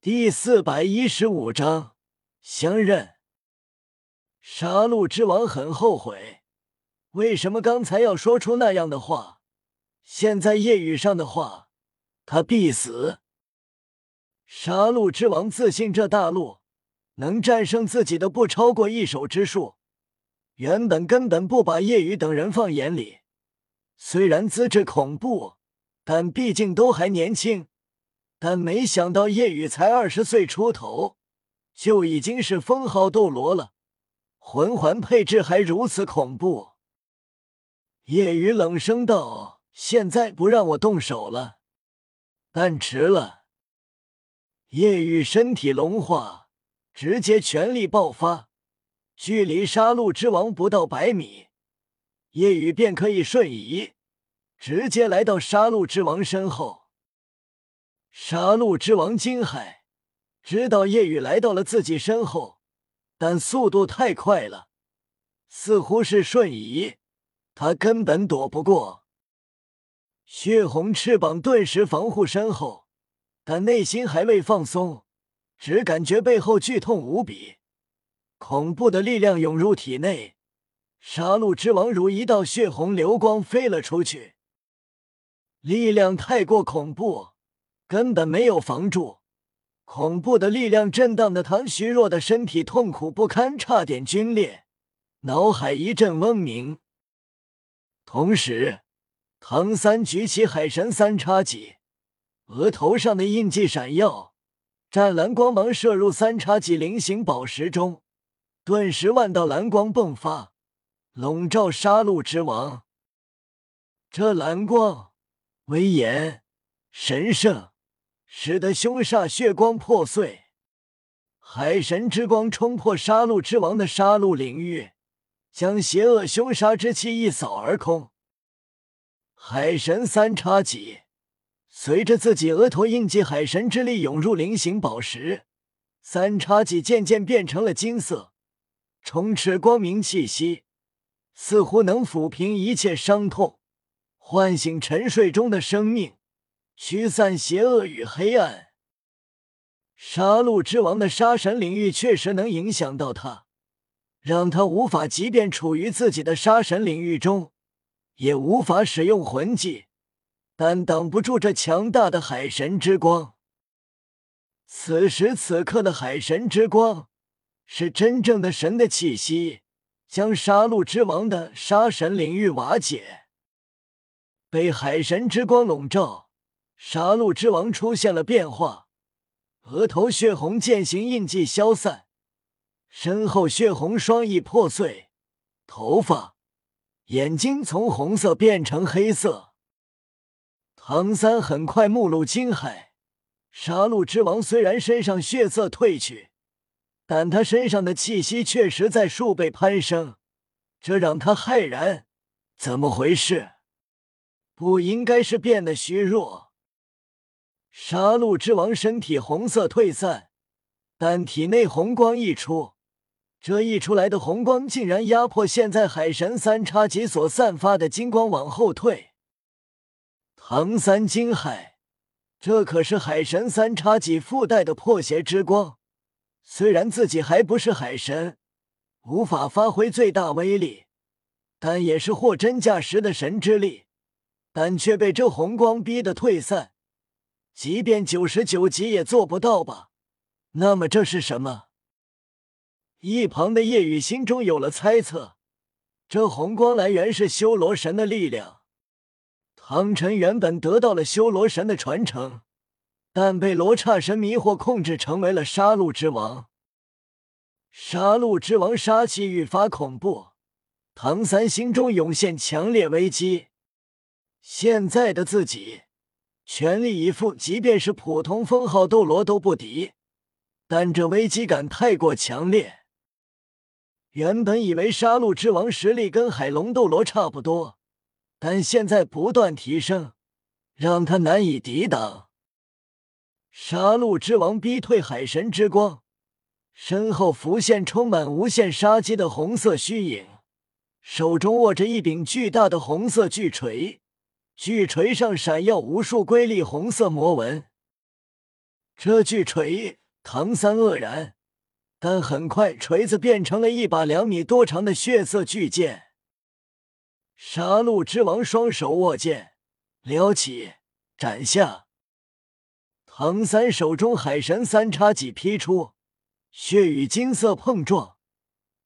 第四百一十五章相认。杀戮之王很后悔，为什么刚才要说出那样的话？现在夜雨上的话，他必死。杀戮之王自信这大陆能战胜自己的不超过一手之数，原本根本不把夜雨等人放眼里。虽然资质恐怖，但毕竟都还年轻。但没想到叶雨才二十岁出头，就已经是封号斗罗了，魂环配置还如此恐怖。叶雨冷声道：“现在不让我动手了，但迟了。”叶雨身体融化，直接全力爆发，距离杀戮之王不到百米，叶雨便可以瞬移，直接来到杀戮之王身后。杀戮之王惊骇，知道夜雨来到了自己身后，但速度太快了，似乎是瞬移，他根本躲不过。血红翅膀顿时防护身后，但内心还未放松，只感觉背后剧痛无比，恐怖的力量涌入体内，杀戮之王如一道血红流光飞了出去，力量太过恐怖。根本没有防住，恐怖的力量震荡的唐虚弱的身体痛苦不堪，差点皲裂，脑海一阵嗡鸣。同时，唐三举起海神三叉戟，额头上的印记闪耀，湛蓝光芒射入三叉戟菱形宝石中，顿时万道蓝光迸发，笼罩杀戮之王。这蓝光威严神圣。使得凶煞血光破碎，海神之光冲破杀戮之王的杀戮领域，将邪恶凶杀之气一扫而空。海神三叉戟随着自己额头印记海神之力涌入菱形宝石，三叉戟渐渐变成了金色，充斥光明气息，似乎能抚平一切伤痛，唤醒沉睡中的生命。驱散邪恶与黑暗，杀戮之王的杀神领域确实能影响到他，让他无法，即便处于自己的杀神领域中，也无法使用魂技，但挡不住这强大的海神之光。此时此刻的海神之光，是真正的神的气息，将杀戮之王的杀神领域瓦解，被海神之光笼罩。杀戮之王出现了变化，额头血红剑形印记消散，身后血红双翼破碎，头发、眼睛从红色变成黑色。唐三很快目露惊骇，杀戮之王虽然身上血色褪去，但他身上的气息确实在数倍攀升，这让他骇然，怎么回事？不应该是变得虚弱？杀戮之王身体红色退散，但体内红光溢出。这一出来的红光竟然压迫现在海神三叉戟所散发的金光往后退。唐三惊骇，这可是海神三叉戟附带的破邪之光。虽然自己还不是海神，无法发挥最大威力，但也是货真价实的神之力。但却被这红光逼得退散。即便九十九级也做不到吧？那么这是什么？一旁的叶雨心中有了猜测，这红光来源是修罗神的力量。唐晨原本得到了修罗神的传承，但被罗刹神迷惑控制，成为了杀戮之王。杀戮之王杀气愈发恐怖，唐三心中涌现强烈危机。现在的自己。全力以赴，即便是普通封号斗罗都不敌，但这危机感太过强烈。原本以为杀戮之王实力跟海龙斗罗差不多，但现在不断提升，让他难以抵挡。杀戮之王逼退海神之光，身后浮现充满无限杀机的红色虚影，手中握着一柄巨大的红色巨锤。巨锤上闪耀无数瑰丽红色魔纹，这巨锤，唐三愕然，但很快锤子变成了一把两米多长的血色巨剑。杀戮之王双手握剑，撩起，斩下。唐三手中海神三叉戟劈出，血与金色碰撞，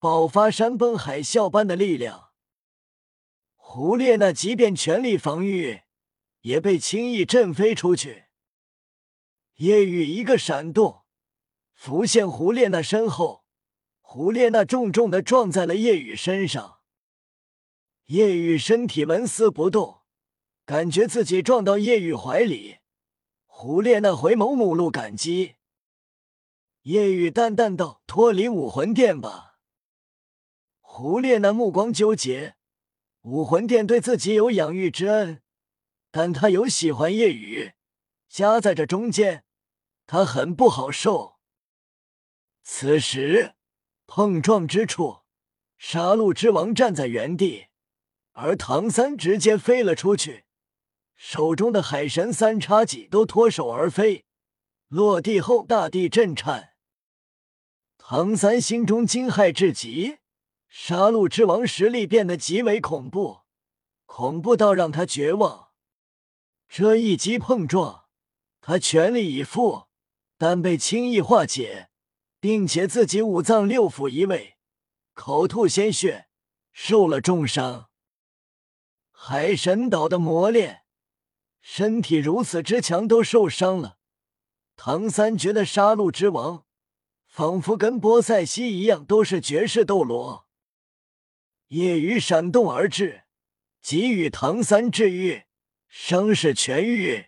爆发山崩海啸般的力量。胡列娜即便全力防御，也被轻易震飞出去。夜雨一个闪动，浮现胡列娜身后，胡列娜重重的撞在了夜雨身上。夜雨身体纹丝不动，感觉自己撞到夜雨怀里。胡列娜回眸，目露感激。夜雨淡淡道：“脱离武魂殿吧。”胡列娜目光纠结，武魂殿对自己有养育之恩，但他有喜欢夜雨，夹在这中间，他很不好受。此时，碰撞之处，杀戮之王站在原地。而唐三直接飞了出去，手中的海神三叉戟都脱手而飞，落地后大地震颤。唐三心中惊骇至极，杀戮之王实力变得极为恐怖，恐怖到让他绝望。这一击碰撞，他全力以赴，但被轻易化解，并且自己五脏六腑移位，口吐鲜血，受了重伤。海神岛的磨练，身体如此之强都受伤了。唐三觉得杀戮之王仿佛跟波塞西一样，都是绝世斗罗。夜雨闪动而至，给予唐三治愈，伤势痊愈。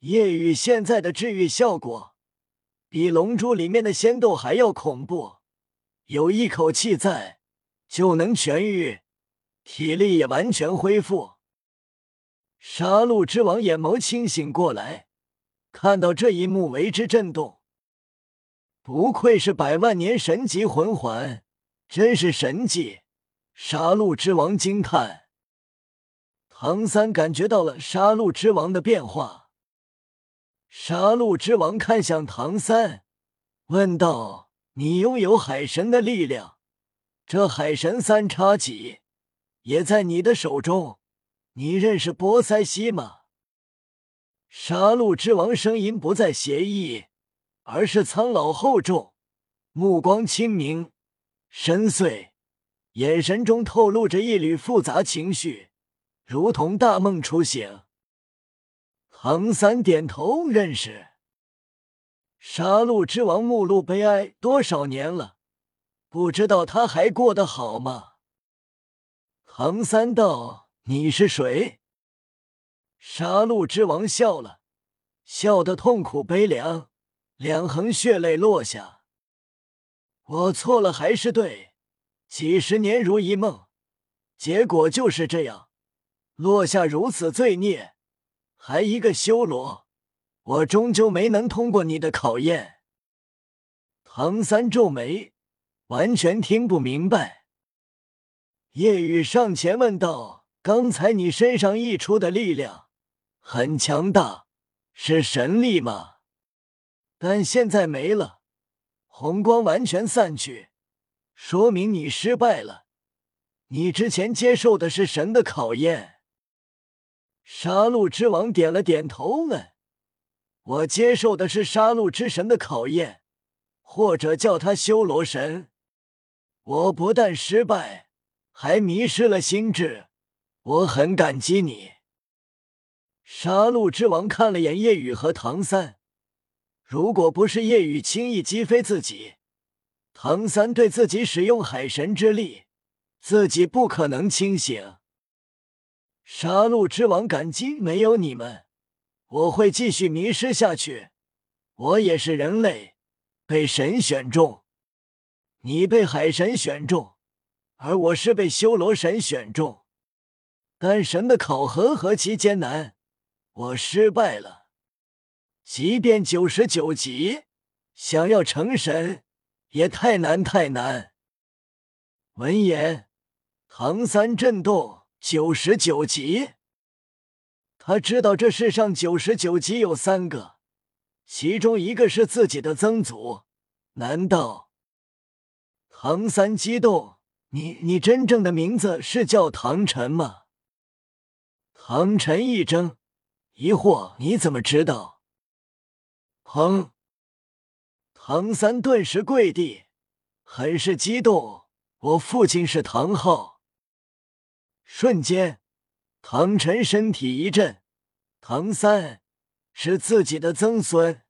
夜雨现在的治愈效果，比龙珠里面的仙豆还要恐怖，有一口气在就能痊愈。体力也完全恢复。杀戮之王眼眸清醒过来，看到这一幕为之震动。不愧是百万年神级魂环，真是神迹！杀戮之王惊叹。唐三感觉到了杀戮之王的变化。杀戮之王看向唐三，问道：“你拥有海神的力量，这海神三叉戟？”也在你的手中，你认识波塞西吗？杀戮之王声音不再邪异，而是苍老厚重，目光清明深邃，眼神中透露着一缕复杂情绪，如同大梦初醒。唐三点头，认识。杀戮之王目露悲哀，多少年了，不知道他还过得好吗？唐三道：“你是谁？”杀戮之王笑了，笑得痛苦悲凉，两行血泪落下。我错了还是对？几十年如一梦，结果就是这样，落下如此罪孽，还一个修罗，我终究没能通过你的考验。唐三皱眉，完全听不明白。夜雨上前问道：“刚才你身上溢出的力量很强大，是神力吗？但现在没了，红光完全散去，说明你失败了。你之前接受的是神的考验。”杀戮之王点了点头，问：“我接受的是杀戮之神的考验，或者叫他修罗神。我不但失败。”还迷失了心智，我很感激你。杀戮之王看了眼夜雨和唐三，如果不是夜雨轻易击飞自己，唐三对自己使用海神之力，自己不可能清醒。杀戮之王感激，没有你们，我会继续迷失下去。我也是人类，被神选中，你被海神选中。而我是被修罗神选中，但神的考核何其艰难，我失败了。即便九十九级，想要成神也太难太难。闻言，唐三震动。九十九级，他知道这世上九十九级有三个，其中一个是自己的曾祖？难道？唐三激动，你你真正的名字是叫唐晨吗？唐晨一怔，疑惑，你怎么知道？哼！唐三顿时跪地，很是激动。我父亲是唐昊。瞬间，唐晨身体一震。唐三是自己的曾孙。